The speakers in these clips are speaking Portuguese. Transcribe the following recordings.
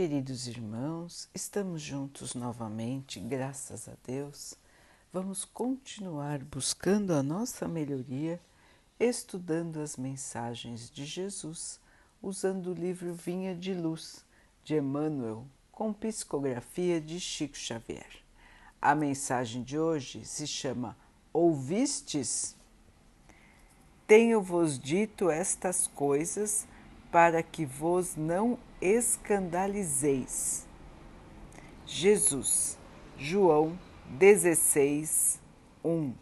Queridos irmãos, estamos juntos novamente, graças a Deus. Vamos continuar buscando a nossa melhoria, estudando as mensagens de Jesus, usando o livro Vinha de Luz, de Emmanuel, com psicografia de Chico Xavier. A mensagem de hoje se chama Ouvistes? Tenho-vos dito estas coisas para que vos não escandalizeis. Jesus, João 16, 1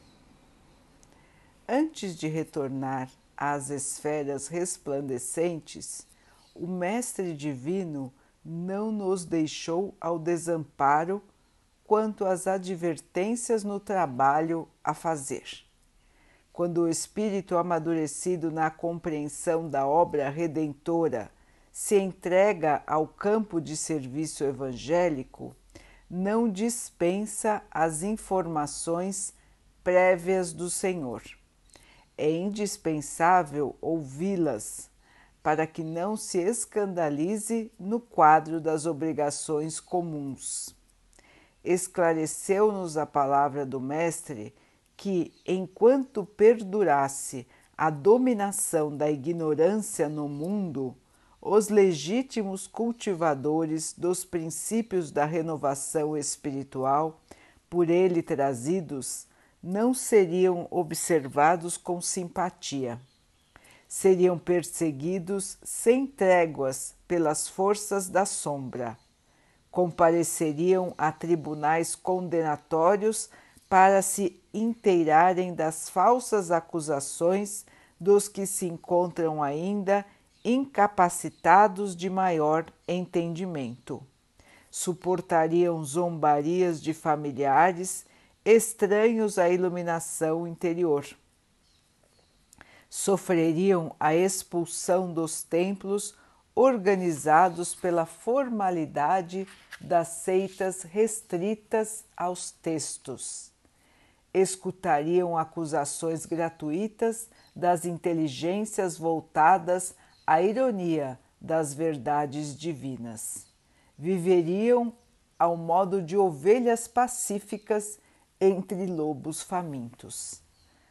Antes de retornar às esferas resplandecentes, o Mestre Divino não nos deixou ao desamparo quanto às advertências no trabalho a fazer quando o espírito amadurecido na compreensão da obra redentora se entrega ao campo de serviço evangélico, não dispensa as informações prévias do Senhor. É indispensável ouvi-las para que não se escandalize no quadro das obrigações comuns. Esclareceu-nos a palavra do Mestre que, enquanto perdurasse a dominação da ignorância no mundo, os legítimos cultivadores dos princípios da renovação espiritual, por ele trazidos, não seriam observados com simpatia. Seriam perseguidos sem tréguas pelas forças da sombra. Compareceriam a tribunais condenatórios para se inteirarem das falsas acusações dos que se encontram ainda incapacitados de maior entendimento. Suportariam zombarias de familiares estranhos à iluminação interior. Sofreriam a expulsão dos templos organizados pela formalidade das seitas restritas aos textos escutariam acusações gratuitas das inteligências voltadas à ironia das verdades divinas. Viveriam ao modo de ovelhas pacíficas entre lobos famintos.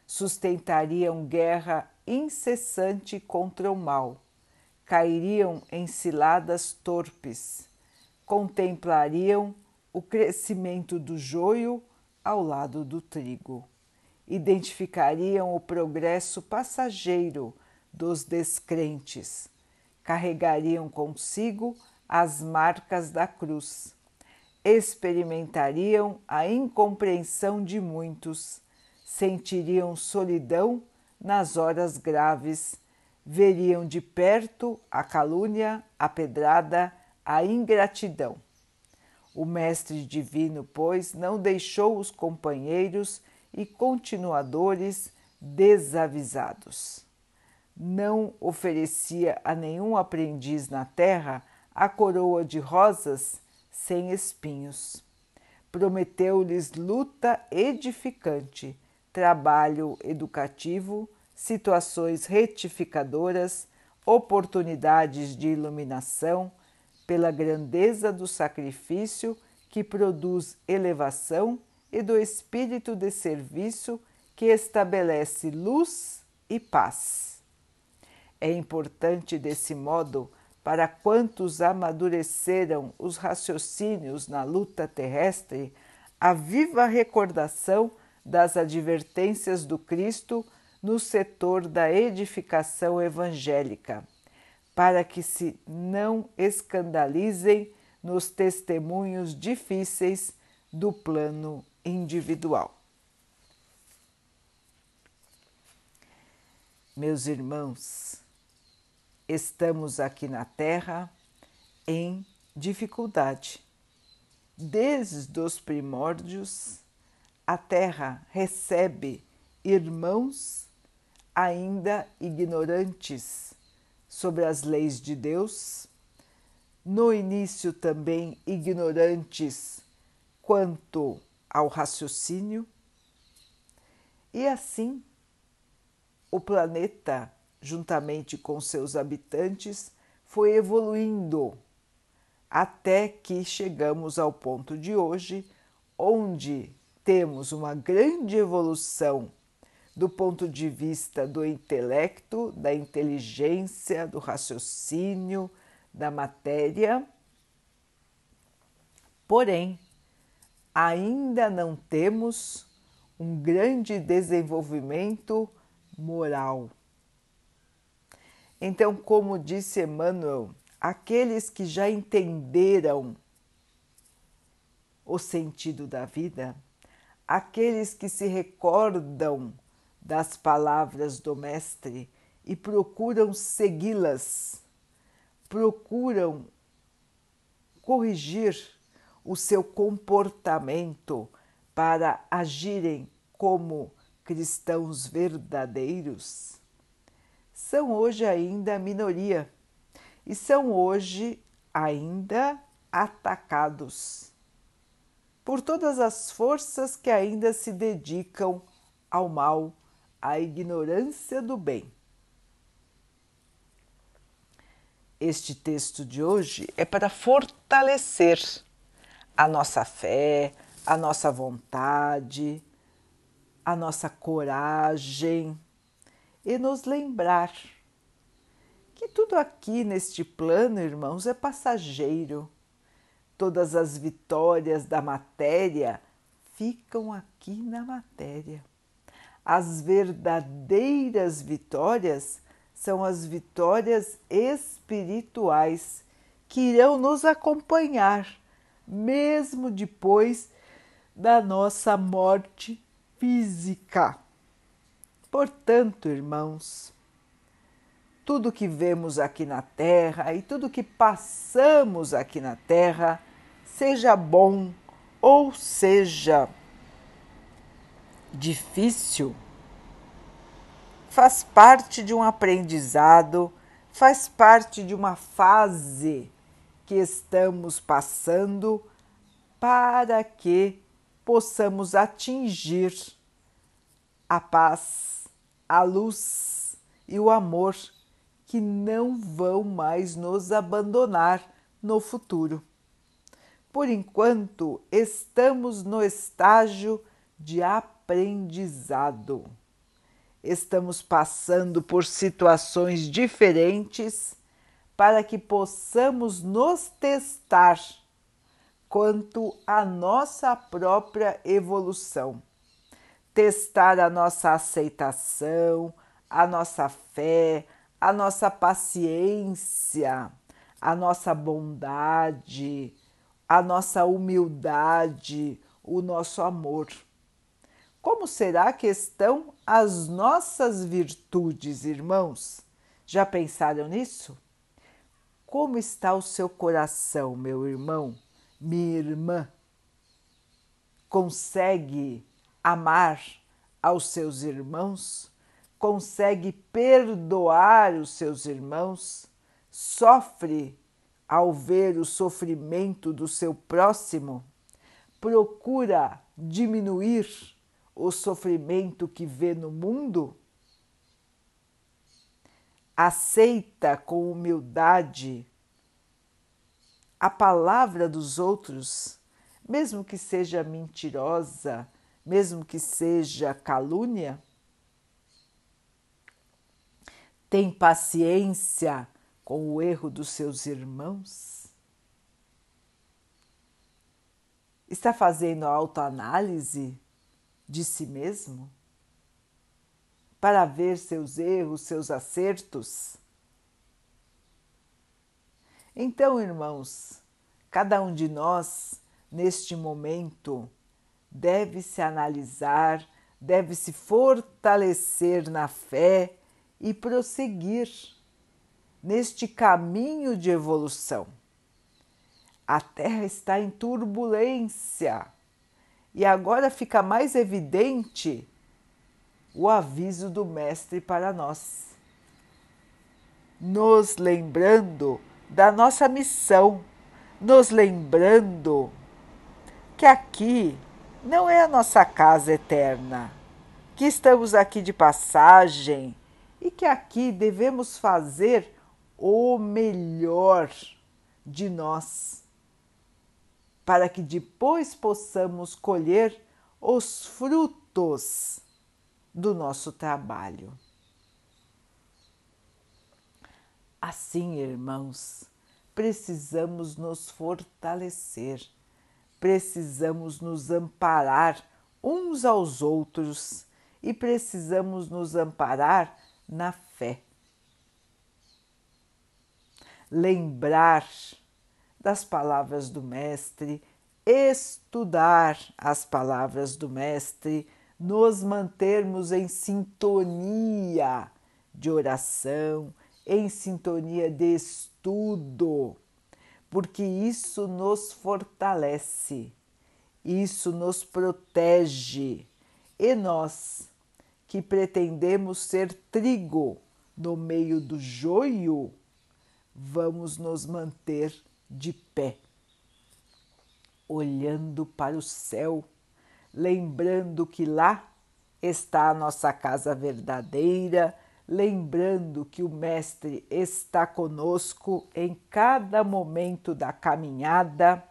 Sustentariam guerra incessante contra o mal. Cairiam em ciladas torpes. Contemplariam o crescimento do joio ao lado do trigo. Identificariam o progresso passageiro dos descrentes, carregariam consigo as marcas da cruz, experimentariam a incompreensão de muitos, sentiriam solidão nas horas graves, veriam de perto a calúnia, a pedrada, a ingratidão. O Mestre Divino, pois, não deixou os companheiros e continuadores desavisados. Não oferecia a nenhum aprendiz na terra a coroa de rosas sem espinhos. Prometeu-lhes luta edificante, trabalho educativo, situações retificadoras, oportunidades de iluminação pela grandeza do sacrifício que produz elevação e do espírito de serviço que estabelece luz e paz. É importante, desse modo, para quantos amadureceram os raciocínios na luta terrestre, a viva recordação das advertências do Cristo no setor da edificação evangélica para que se não escandalizem nos testemunhos difíceis do plano individual. Meus irmãos, estamos aqui na Terra em dificuldade. Desde os primórdios, a Terra recebe irmãos ainda ignorantes sobre as leis de Deus, no início também ignorantes quanto ao raciocínio, e assim o planeta, juntamente com seus habitantes, foi evoluindo até que chegamos ao ponto de hoje, onde temos uma grande evolução do ponto de vista do intelecto, da inteligência, do raciocínio, da matéria. Porém, ainda não temos um grande desenvolvimento moral. Então, como disse Emmanuel, aqueles que já entenderam o sentido da vida, aqueles que se recordam das palavras do Mestre e procuram segui-las, procuram corrigir o seu comportamento para agirem como cristãos verdadeiros, são hoje ainda minoria e são hoje ainda atacados por todas as forças que ainda se dedicam ao mal, à ignorância do bem. Este texto de hoje é para fortalecer a nossa fé, a nossa vontade, a nossa coragem e nos lembrar que tudo aqui neste plano, irmãos, é passageiro. Todas as vitórias da matéria ficam aqui na matéria. As verdadeiras vitórias são as vitórias espirituais que irão nos acompanhar, mesmo depois da nossa morte física. Portanto, irmãos, tudo que vemos aqui na Terra e tudo que passamos aqui na Terra, seja bom ou seja difícil, faz parte de um aprendizado, faz parte de uma fase que estamos passando para que possamos atingir a paz, a luz e o amor que não vão mais nos abandonar no futuro. Por enquanto, estamos no estágio de aprendizado. Estamos passando por situações diferentes para que possamos nos testar quanto à nossa própria evolução, testar a nossa aceitação, a nossa fé, a nossa paciência, a nossa bondade, a nossa humildade, o nosso amor. Como será que estão as nossas virtudes, irmãos? Já pensaram nisso? Como está o seu coração, meu irmão, minha irmã? Consegue amar aos seus irmãos? consegue perdoar os seus irmãos, sofre ao ver o sofrimento do seu próximo, procura diminuir o sofrimento que vê no mundo, aceita com humildade a palavra dos outros, mesmo que seja mentirosa, mesmo que seja calúnia tem paciência com o erro dos seus irmãos? Está fazendo autoanálise de si mesmo? Para ver seus erros, seus acertos? Então, irmãos, cada um de nós, neste momento, deve se analisar, deve se fortalecer na fé e prosseguir neste caminho de evolução. A Terra está em turbulência e agora fica mais evidente o aviso do Mestre para nós, nos lembrando da nossa missão, nos lembrando que aqui não é a nossa casa eterna, que estamos aqui de passagem e que aqui devemos fazer o melhor de nós, para que depois possamos colher os frutos do nosso trabalho. Assim, irmãos, precisamos nos fortalecer, precisamos nos amparar uns aos outros e precisamos nos amparar na fé. Lembrar das palavras do Mestre, estudar as palavras do Mestre, nos mantermos em sintonia de oração, em sintonia de estudo, porque isso nos fortalece, isso nos protege. E nós que pretendemos ser trigo no meio do joio, vamos nos manter de pé, olhando para o céu, lembrando que lá está a nossa casa verdadeira, lembrando que o Mestre está conosco em cada momento da caminhada,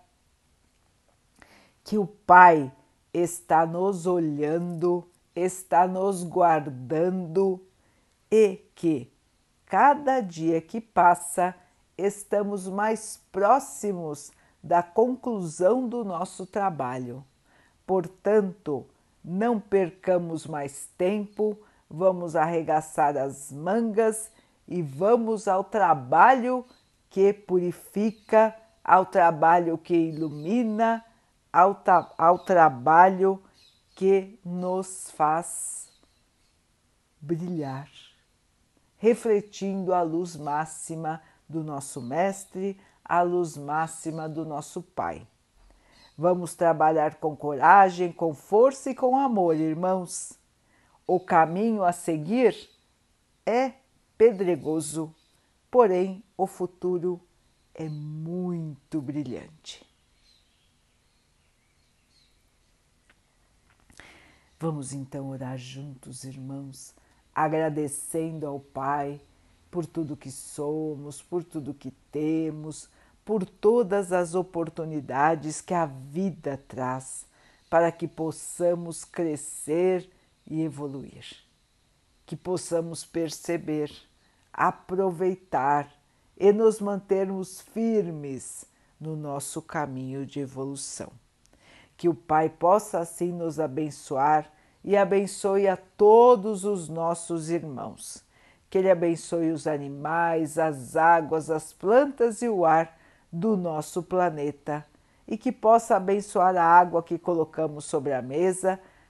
que o Pai está nos olhando, está nos guardando e que cada dia que passa estamos mais próximos da conclusão do nosso trabalho. Portanto, não percamos mais tempo, vamos arregaçar as mangas e vamos ao trabalho que purifica, ao trabalho que ilumina, ao, ao trabalho que nos faz brilhar, refletindo a luz máxima do nosso Mestre, a luz máxima do nosso Pai. Vamos trabalhar com coragem, com força e com amor, irmãos. O caminho a seguir é pedregoso, porém o futuro é muito brilhante. Vamos então orar juntos, irmãos, agradecendo ao Pai por tudo que somos, por tudo que temos, por todas as oportunidades que a vida traz para que possamos crescer e evoluir, que possamos perceber, aproveitar e nos mantermos firmes no nosso caminho de evolução. Que o Pai possa assim nos abençoar e abençoe a todos os nossos irmãos. Que Ele abençoe os animais, as águas, as plantas e o ar do nosso planeta. E que possa abençoar a água que colocamos sobre a mesa